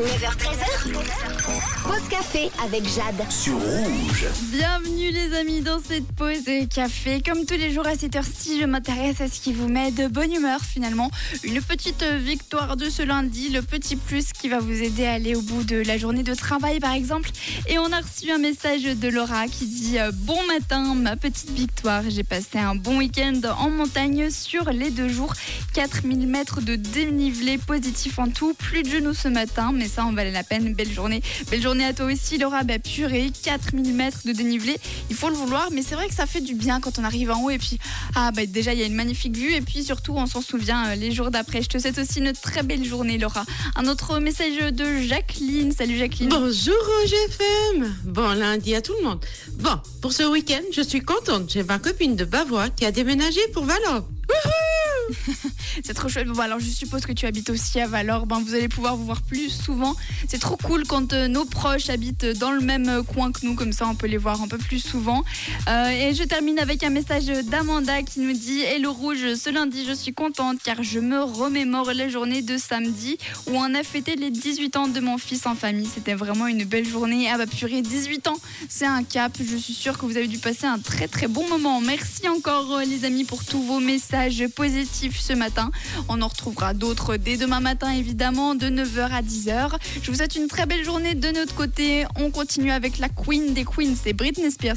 9h13h. Pause café avec Jade. sur rouge. Bienvenue les amis dans cette pause café. Comme tous les jours à cette heure-ci, je m'intéresse à ce qui vous met de bonne humeur finalement. Une petite victoire de ce lundi, le petit plus qui va vous aider à aller au bout de la journée de travail par exemple. Et on a reçu un message de Laura qui dit euh, Bon matin, ma petite victoire. J'ai passé un bon week-end en montagne sur les deux jours. 4000 mètres de dénivelé positif en tout. Plus de genoux ce matin, mais ça en valait la peine. Belle journée. Belle journée à toi aussi Laura. Bah purée, 4000 mètres de dénivelé. Il faut le vouloir, mais c'est vrai que ça fait du bien quand on arrive en haut et puis ah bah déjà il y a une magnifique vue et puis surtout on s'en souvient euh, les jours d'après. Je te souhaite aussi une très belle journée Laura. Un autre message de Jacqueline. Salut Jacqueline. Bonjour Rouge FM. Bon lundi à tout le monde. Bon, pour ce week-end, je suis contente. J'ai ma copine de Bavois qui a déménagé pour Valence. C'est trop chouette. Bon, alors je suppose que tu habites aussi à Valor. Ben, vous allez pouvoir vous voir plus souvent. C'est trop cool quand euh, nos proches habitent dans le même euh, coin que nous. Comme ça, on peut les voir un peu plus souvent. Euh, et je termine avec un message d'Amanda qui nous dit Hello Rouge, ce lundi, je suis contente car je me remémore la journée de samedi où on a fêté les 18 ans de mon fils en famille. C'était vraiment une belle journée. Ah bah purée, 18 ans, c'est un cap. Je suis sûre que vous avez dû passer un très très bon moment. Merci encore les amis pour tous vos messages positifs ce matin. On en retrouvera d'autres dès demain matin évidemment de 9h à 10h. Je vous souhaite une très belle journée de notre côté. On continue avec la queen des queens, c'est Britney Spears.